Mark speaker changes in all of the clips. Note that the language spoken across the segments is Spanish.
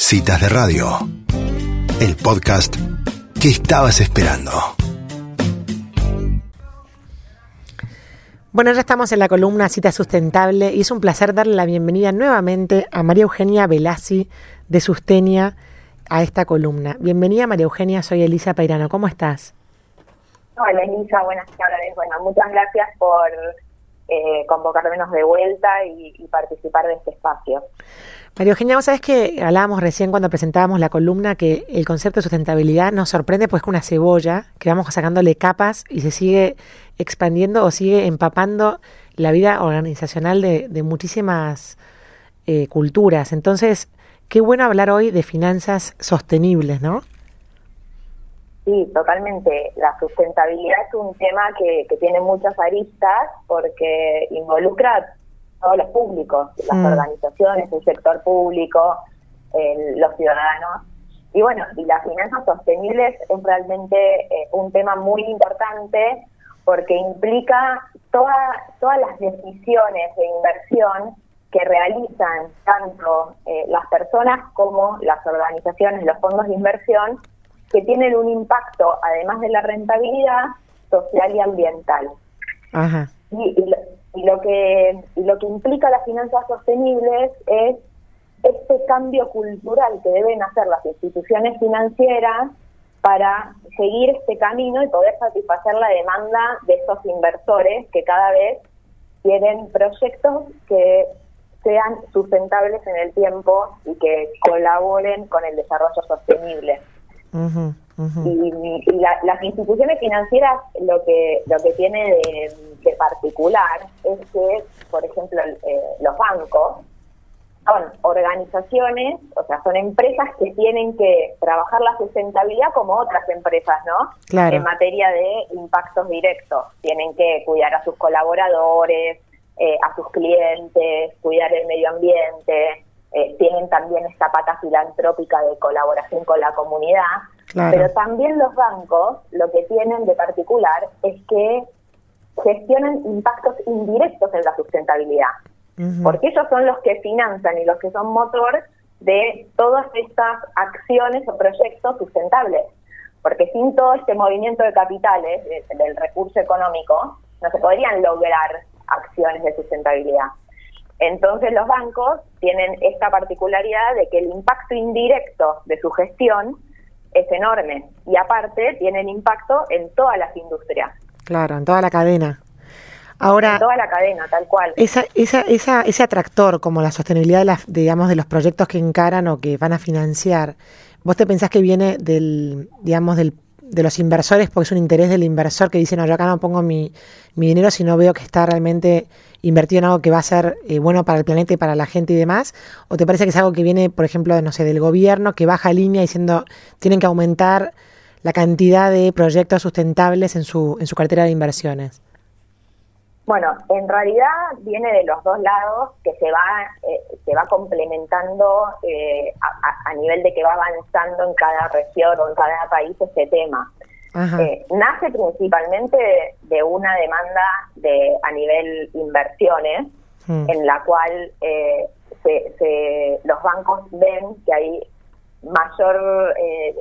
Speaker 1: Citas de Radio, el podcast que estabas esperando.
Speaker 2: Bueno, ya estamos en la columna Cita Sustentable y es un placer darle la bienvenida nuevamente a María Eugenia Velasi de Sustenia a esta columna. Bienvenida María Eugenia, soy Elisa Peirano, ¿cómo estás?
Speaker 3: Hola Elisa, buenas tardes. Bueno, muchas gracias por eh, convocarnos de vuelta y, y participar de este espacio.
Speaker 2: María Eugenia, vos sabés que hablábamos recién cuando presentábamos la columna que el concepto de sustentabilidad nos sorprende pues es una cebolla que vamos sacándole capas y se sigue expandiendo o sigue empapando la vida organizacional de, de muchísimas eh, culturas. Entonces, qué bueno hablar hoy de finanzas sostenibles, ¿no?
Speaker 3: Sí, totalmente. La sustentabilidad es un tema que, que tiene muchas aristas porque involucra todos los públicos, las
Speaker 2: Mm.
Speaker 3: organizaciones, el sector público, el- los ciudadanos. Y bueno, y las finanzas sostenibles es realmente eh, un tema muy importante porque implica toda- todas las decisiones de inversión que realizan tanto eh, las personas como las organizaciones, los fondos de inversión, que tienen un impacto, además de la rentabilidad, social y ambiental.
Speaker 2: Ajá.
Speaker 3: Y, y y lo que lo que implica las finanzas sostenibles es este cambio cultural que deben hacer las instituciones financieras para seguir este camino y poder satisfacer la demanda de esos inversores que cada vez quieren proyectos que sean sustentables en el tiempo y que colaboren con el desarrollo sostenible. Y, y la- las instituciones financieras lo que lo que tiene de, de particular es que, por ejemplo, eh, los bancos son organizaciones, o sea, son empresas que tienen que trabajar la sustentabilidad como otras empresas, ¿no?
Speaker 2: Claro.
Speaker 3: En materia de impactos directos. Tienen que cuidar a sus colaboradores, eh, a sus clientes, cuidar el medio ambiente. eh, tienen también esta pata filantrópica de colaboración con la comunidad.
Speaker 2: Claro.
Speaker 3: Pero también los bancos lo que tienen de particular es que gestionan impactos indirectos en la sustentabilidad porque ellos son los que financian y los que son motor de todas estas acciones o proyectos sustentables. Porque sin todo este movimiento de capitales, de- del recurso económico, no se podrían lograr acciones de sustentabilidad. Entonces los bancos tienen esta particularidad de que el impacto indirecto de su gestión es enorme y aparte tienen impacto en todas las industrias,
Speaker 2: Claro, en toda la cadena. Ahora,
Speaker 3: en toda la cadena, tal cual.
Speaker 2: Esa, esa, esa, ese atractor como la sostenibilidad de, las- digamos, de los proyectos que encaran o que van a financiar, ¿vos te pensás que viene del, digamos, del, de los inversores porque es un interés del inversor que dice, no, yo acá no pongo mi, mi dinero si no veo que está realmente invertido en algo que va a ser eh, bueno para el planeta y para la gente y demás? ¿O te parece que es algo que viene, por ejemplo, no sé, del gobierno que baja línea diciendo tienen que aumentar la cantidad de proyectos sustentables en su, en su cartera de inversiones?
Speaker 3: Bueno, en realidad viene de los dos lados que se va eh, se va complementando eh, a, a- nivel de que va avanzando en cada región o en cada país este tema. Eh, nace principalmente de una demanda de a nivel inversiones
Speaker 2: Mm.
Speaker 3: en la cual eh, se, se- los bancos ven que hay mayor eh,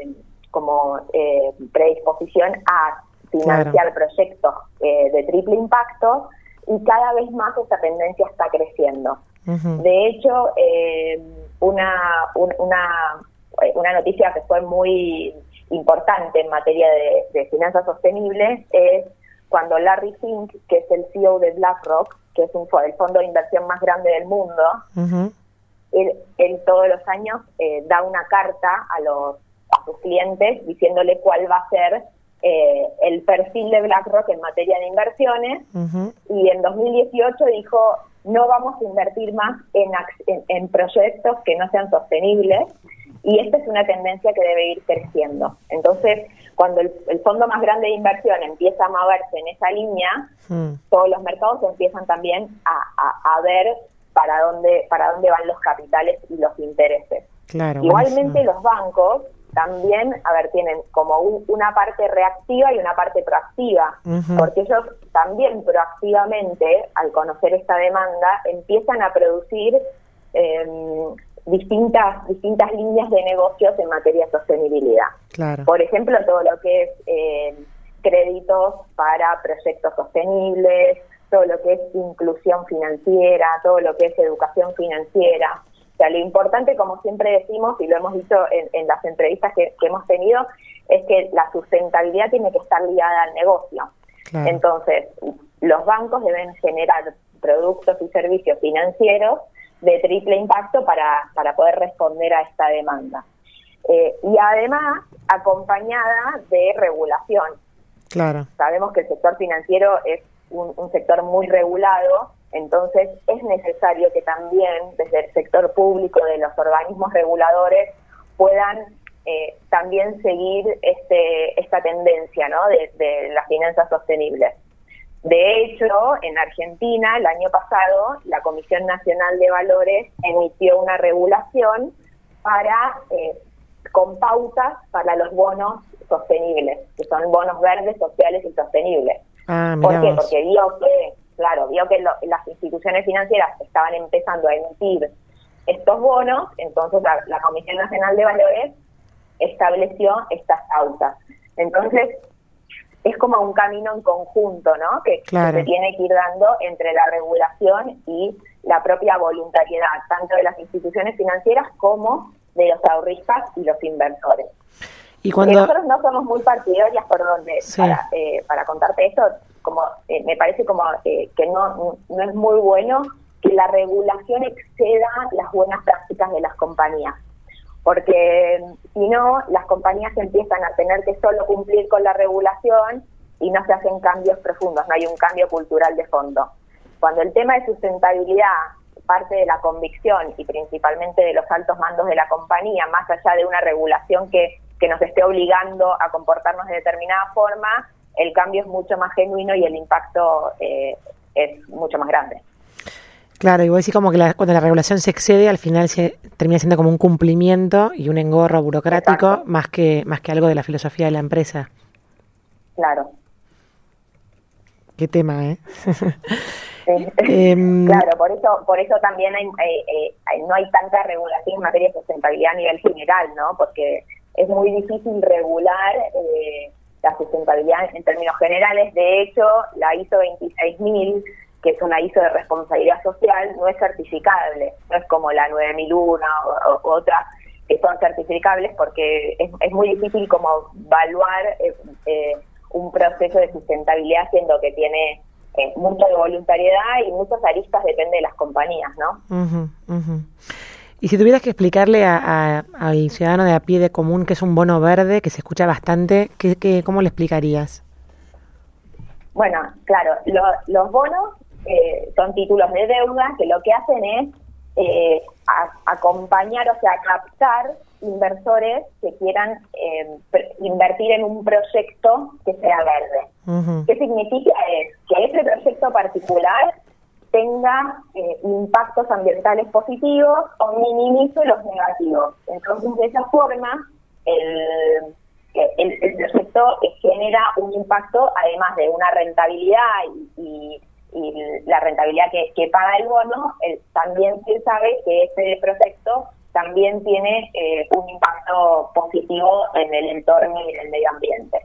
Speaker 3: como eh, predisposición a financiar proyectos eh, de triple impacto y cada vez más esta tendencia está creciendo. De hecho, eh, una, un- una, eh, una noticia que fue muy importante en materia de, de finanzas sostenibles es cuando Larry Fink, que es el CEO de BlackRock, que es un, el fondo de inversión más grande del mundo, él, él todos los años eh, da una carta a los a sus clientes diciéndole cuál va a ser eh, el perfil de BlackRock en materia de inversiones
Speaker 2: Ujú.
Speaker 3: y en 2018 dijo no vamos a invertir más en, en, en proyectos que no sean sostenibles y esta es una tendencia que debe ir creciendo. Entonces, cuando el, el fondo más grande de inversión empieza a moverse en esa línea,
Speaker 2: Mm.
Speaker 3: todos los mercados empiezan también a, a- a ver para dónde para dónde van los capitales y los intereses.
Speaker 2: Claro.
Speaker 3: Igualmente los bancos también, a ver, tienen como un- una parte reactiva y una parte proactiva, porque ellos también proactivamente, al conocer esta demanda, empiezan a producir eh, distintas, distintas líneas de negocios en materia de sostenibilidad.
Speaker 2: Claro.
Speaker 3: Por ejemplo, todo lo que es eh, créditos para proyectos sostenibles, todo lo que es inclusión financiera, todo lo que es educación financiera. O sea, lo importante, como siempre decimos, y lo hemos dicho en, las entrevistas que, hemos tenido, es que la sustentabilidad tiene que estar ligada al negocio. Entonces, los bancos deben generar productos y servicios financieros de triple impacto para, para poder responder a esta demanda. Eh, y además, acompañada de regulación.
Speaker 2: Claro.
Speaker 3: Sabemos que el sector financiero es un, sector muy regulado, entonces es necesario que también desde el sector público, de los organismos reguladores, puedan eh, también seguir este, esta tendencia ¿no? de, de las finanzas sostenibles. De hecho, en Argentina, el año pasado, la Comisión Nacional de Valores emitió una regulación para eh, con pautas para los bonos sostenibles, que son bonos verdes, sociales y sostenibles.
Speaker 2: Ah,
Speaker 3: ¿Por qué? Porque vio que, claro, vio que las instituciones financieras estaban empezando a emitir estos bonos, entonces la, Comisión Nacional de Valores estableció estas pautas. Entonces, es como un camino en conjunto, ¿no? Que, se tiene que ir dando entre la regulación y la propia voluntariedad, tanto de las instituciones financieras como de los ahorristas y los inversores.
Speaker 2: Y cuando...
Speaker 3: nosotros no somos muy partidarias por donde, para, eh, para contarte esto, como eh, me parece como eh, que no, no es muy bueno que la regulación exceda las buenas prácticas de las compañías. Porque si no, las compañías empiezan a tener que solo cumplir con la regulación y no se hacen cambios profundos, no hay un cambio cultural de fondo. Cuando el tema de sustentabilidad parte de la convicción y principalmente de los altos mandos de la compañía, más allá de una regulación que, que nos esté obligando a comportarnos de determinada forma, el cambio es mucho más genuino y el impacto eh, es mucho más grande.
Speaker 2: Claro, y vos decís como que cuando la regulación se excede, al final se termina siendo como un cumplimiento y un engorro burocrático más que más que algo de la filosofía de la empresa.
Speaker 3: Claro.
Speaker 2: Qué tema, ¿eh?
Speaker 3: Em, claro, por eso, por eso también hay, eh, eh, no hay tanta regulación en materia de sustentabilidad a nivel general, ¿no? Porque es muy difícil regular eh, la sustentabilidad en términos generales. De hecho, la ISO 26000, que es una ISO de responsabilidad social, no es certificable. No es como la 9001 o, otras que son certificables porque es, muy difícil como evaluar un proceso de sustentabilidad siendo que tiene eh, mucho de voluntariedad y muchas aristas depende de las compañías, ¿no?
Speaker 2: Y si tuvieras que explicarle al ciudadano de a pie de común que es un bono verde, que se escucha bastante, ¿qué, cómo le explicarías?
Speaker 3: Bueno, claro, los bonos eh, son títulos de deuda que lo que hacen es eh, acompañar, o sea, captar inversores que quieran eh, invertir en un proyecto que sea verde. ¿Qué significa? Es que ese proyecto particular tenga eh, impactos ambientales positivos o minimice los negativos. Entonces, de esa forma, el, el, proyecto genera un impacto, además de una rentabilidad y, la rentabilidad que, paga el bono, también se sabe que ese proyecto también tiene eh, un impacto positivo en el entorno y en el medio ambiente.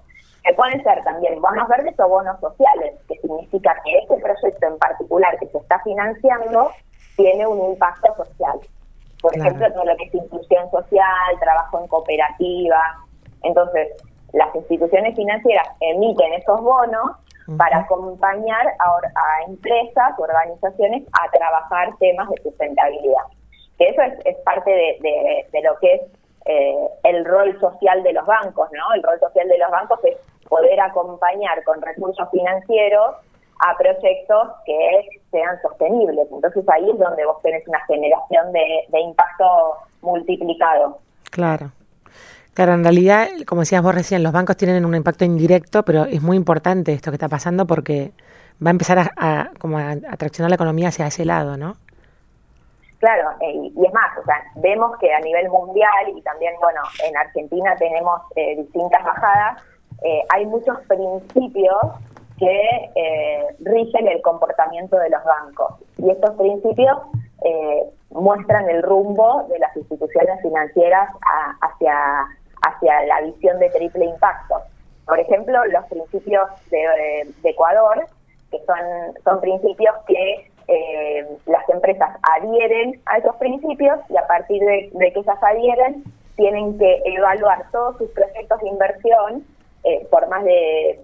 Speaker 3: Que pueden ser también bonos verdes o bonos sociales, que significa que este proyecto en particular que se está financiando tiene un impacto social. Por ejemplo, todo lo que es inclusión social, trabajo en cooperativa. Entonces, las instituciones financieras emiten esos bonos para acompañar a, a empresas, organizaciones a trabajar temas de sustentabilidad eso es, parte de, lo que es eh, el rol social de los bancos, ¿no? El rol social de los bancos es poder acompañar con recursos financieros a proyectos que sean sostenibles. Entonces ahí es donde vos tenés una generación de, impacto multiplicado.
Speaker 2: Claro. Claro, en realidad, como decías vos recién, los bancos tienen un impacto indirecto, pero es muy importante esto que está pasando porque va a empezar a, como a, a traccionar la economía hacia ese lado, ¿no?
Speaker 3: Claro, eh, y es más, o sea, vemos que a nivel mundial y también, bueno, en Argentina tenemos eh, distintas bajadas, eh, hay muchos principios que rigen el comportamiento de los bancos. Y estos principios muestran el rumbo de las instituciones financieras hacia, hacia la visión de triple impacto. Por ejemplo, los principios de, Ecuador, que son, son principios que eh, las empresas adhieren a esos principios y a partir de, que ellas adhieren tienen que evaluar todos sus proyectos de inversión eh, por más de,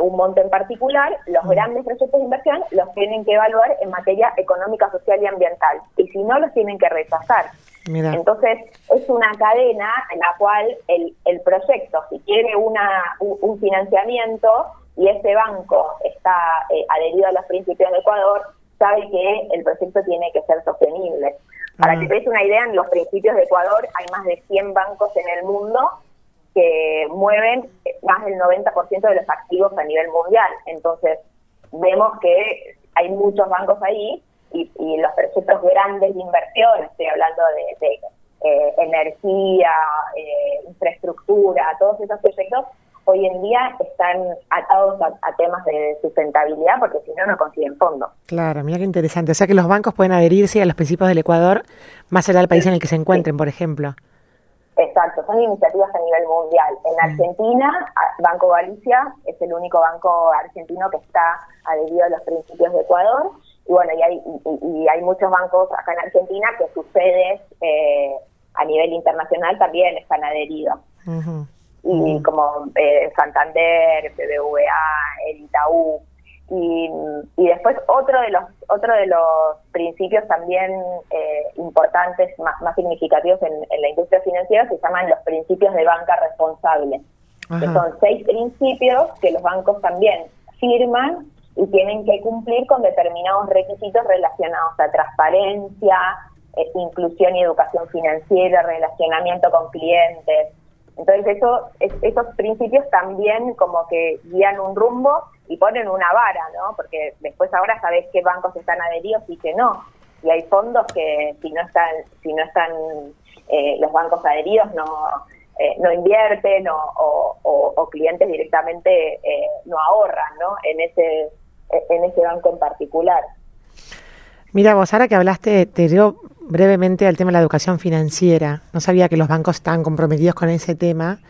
Speaker 3: un monto en particular, los grandes proyectos de inversión los tienen que evaluar en materia económica, social y ambiental. Y si no, los tienen que rechazar. Entonces, es una cadena en la cual el, el proyecto, si quiere una, un, financiamiento y ese banco está eh, adherido a los principios de Ecuador, sabe que el proyecto tiene que ser sostenible. Para que ah. te des una idea, en los principios de Ecuador hay más de 100 bancos en el mundo que mueven más del 90% de los activos a nivel mundial. Entonces, vemos que hay muchos bancos ahí y, los proyectos grandes de inversión, estoy hablando de, eh, energía, eh, infraestructura, todos esos proyectos, hoy en día están atados a, temas de sustentabilidad porque si no, no consiguen fondos.
Speaker 2: Claro, mira qué interesante. O sea que los bancos pueden adherirse a los principios del Ecuador más allá del país en el que se encuentren, por ejemplo.
Speaker 3: Exacto, son iniciativas a nivel mundial. En. Argentina, Banco Galicia es el único banco argentino que está adherido a los principios de Ecuador. Y bueno, y hay, y, hay muchos bancos acá en Argentina que sus sedes eh, a nivel internacional también están adheridos. Y como eh, Santander, BBVA, el Itaú, y, y, después otro de los otro de los principios también eh, importantes, más, más significativos en, la industria financiera, se llaman los principios de banca responsable, que son seis principios que los bancos también firman y tienen que cumplir con determinados requisitos relacionados a transparencia, eh, inclusión y educación financiera, relacionamiento con clientes. Entonces eso, esos principios también como que guían un rumbo y ponen una vara, ¿no? Porque después ahora sabés qué bancos están adheridos y qué no. Y hay fondos que si no están, si no están eh, los bancos adheridos no eh, no invierten o, o, clientes directamente eh, no ahorran, ¿no? En ese en ese banco en particular.
Speaker 2: Mira, vos ahora que hablaste, te dio brevemente al tema de la educación financiera. No sabía que los bancos estaban comprometidos con ese tema.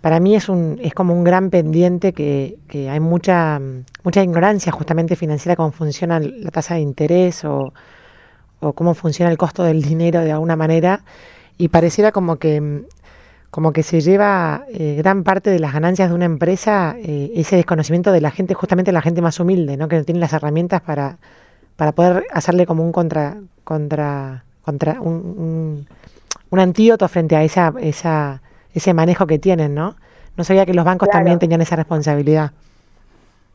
Speaker 2: Para mí es un es como un gran pendiente que, hay mucha mucha ignorancia justamente financiera cómo funciona la tasa de interés o, o cómo funciona el costo del dinero de alguna manera. Y pareciera como que como que se lleva eh, gran parte de las ganancias de una empresa eh, ese desconocimiento de la gente justamente la gente más humilde no que no tiene las herramientas para para poder hacerle como un contra contra contra un, un, un antídoto frente a esa esa ese manejo que tienen, ¿no? No sabía que los bancos también tenían esa responsabilidad.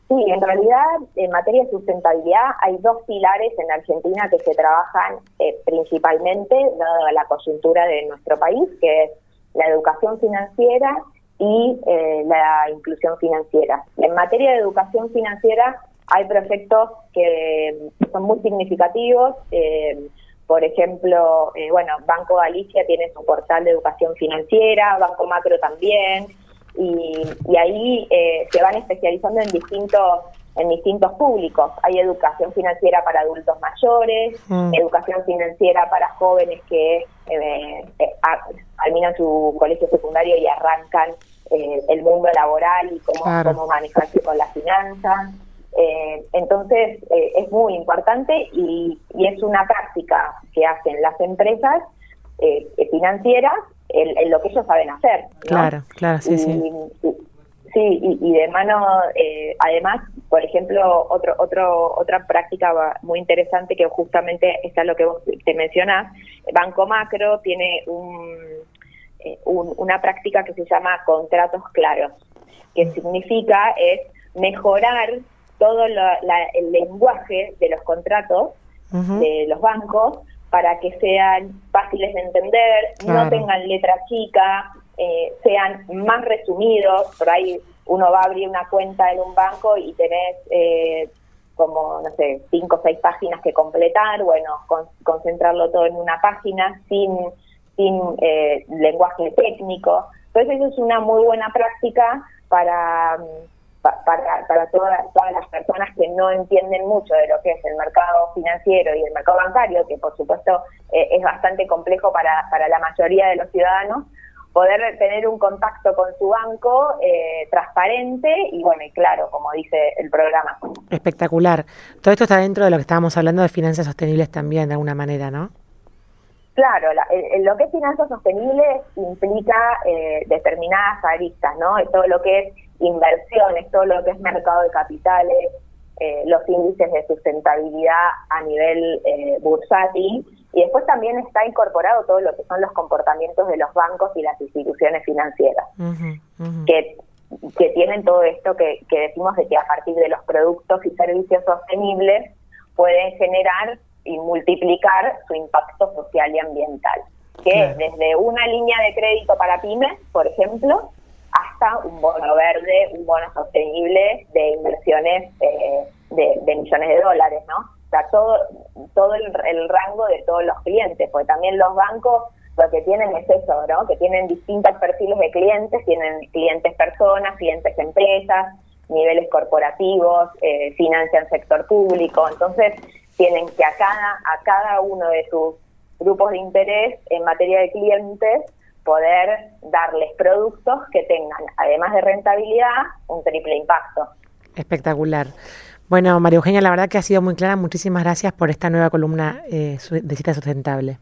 Speaker 3: Sí, en realidad en materia de sustentabilidad hay dos pilares en Argentina que se trabajan eh, principalmente, dada la coyuntura de nuestro país, que es la educación financiera y eh, la inclusión financiera. En materia de educación financiera hay proyectos que son muy significativos. Eh, por ejemplo, eh, bueno, Banco Galicia tiene su portal de educación financiera, Banco Macro también, y, ahí eh, se van especializando en distintos en distintos públicos. Hay educación financiera para adultos mayores, mm. educación financiera para jóvenes que eh, terminan su colegio secundario y arrancan el mundo laboral y cómo, cómo manejarse con las finanzas. Eh, entonces, eh, es muy importante y, es una práctica que hacen las empresas eh, financieras en, lo que ellos saben hacer.
Speaker 2: Claro, claro, sí, sí.
Speaker 3: sí, y, de mano, además, por ejemplo, otro, otro, otra práctica muy interesante que justamente está lo que vos te mencionás, Banco Macro tiene un, una práctica que se llama contratos claros, que significa es mejorar todo el lenguaje de los contratos de los bancos para que sean fáciles de entender, no tengan letra chica, eh, sean más resumidos. Por ahí uno va a abrir una cuenta en un banco y tenés eh, como, no sé, cinco o seis páginas que completar, bueno, concentrarlo todo en una página sin, sin eh, lenguaje técnico. Entonces eso es una muy buena práctica para para, para todas, todas las personas que no entienden mucho de lo que es el mercado financiero y el mercado bancario, que por supuesto eh, es bastante complejo para, para la mayoría de los ciudadanos, poder tener un contacto con su banco eh, transparente y bueno, y claro, como dice el programa.
Speaker 2: Espectacular. Todo esto está dentro de lo que estábamos hablando de finanzas sostenibles también, de alguna manera, ¿no?
Speaker 3: Claro, lo que es finanzas sostenibles implica eh, determinadas aristas, ¿no? Todo lo que es inversiones, todo lo que es mercado de capitales, eh, los índices de sustentabilidad a nivel eh, bursátil. Y después también está incorporado todo lo que son los comportamientos de los bancos y las instituciones financieras, Que, que tienen todo esto que, que decimos de que a partir de los productos y servicios sostenibles pueden generar y multiplicar su impacto social y ambiental. Que desde una línea de crédito para pymes, por ejemplo, hasta un bono verde, un bono sostenible de inversiones eh, de, millones de dólares, ¿no? O sea, todo, todo el, rango de todos los clientes, porque también los bancos lo que tienen es eso, ¿no? Que tienen distintos perfiles de clientes, tienen clientes personas, clientes empresas, niveles corporativos, eh, financian sector público, entonces tienen que a cada, a cada uno de sus grupos de interés en materia de clientes poder darles productos que tengan, además de rentabilidad, un triple impacto.
Speaker 2: Espectacular. Bueno, María Eugenia, la verdad que ha sido muy clara. Muchísimas gracias por esta nueva columna eh, de Cita Sustentable.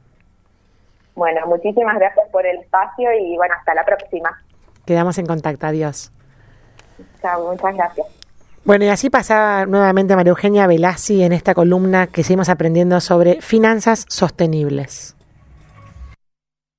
Speaker 3: Bueno, muchísimas gracias por el espacio y bueno, hasta la próxima.
Speaker 2: Quedamos en contacto. Adiós.
Speaker 3: Chao, muchas gracias.
Speaker 2: Bueno, y así pasa nuevamente María Eugenia Velazzi en esta columna que seguimos aprendiendo sobre finanzas sostenibles.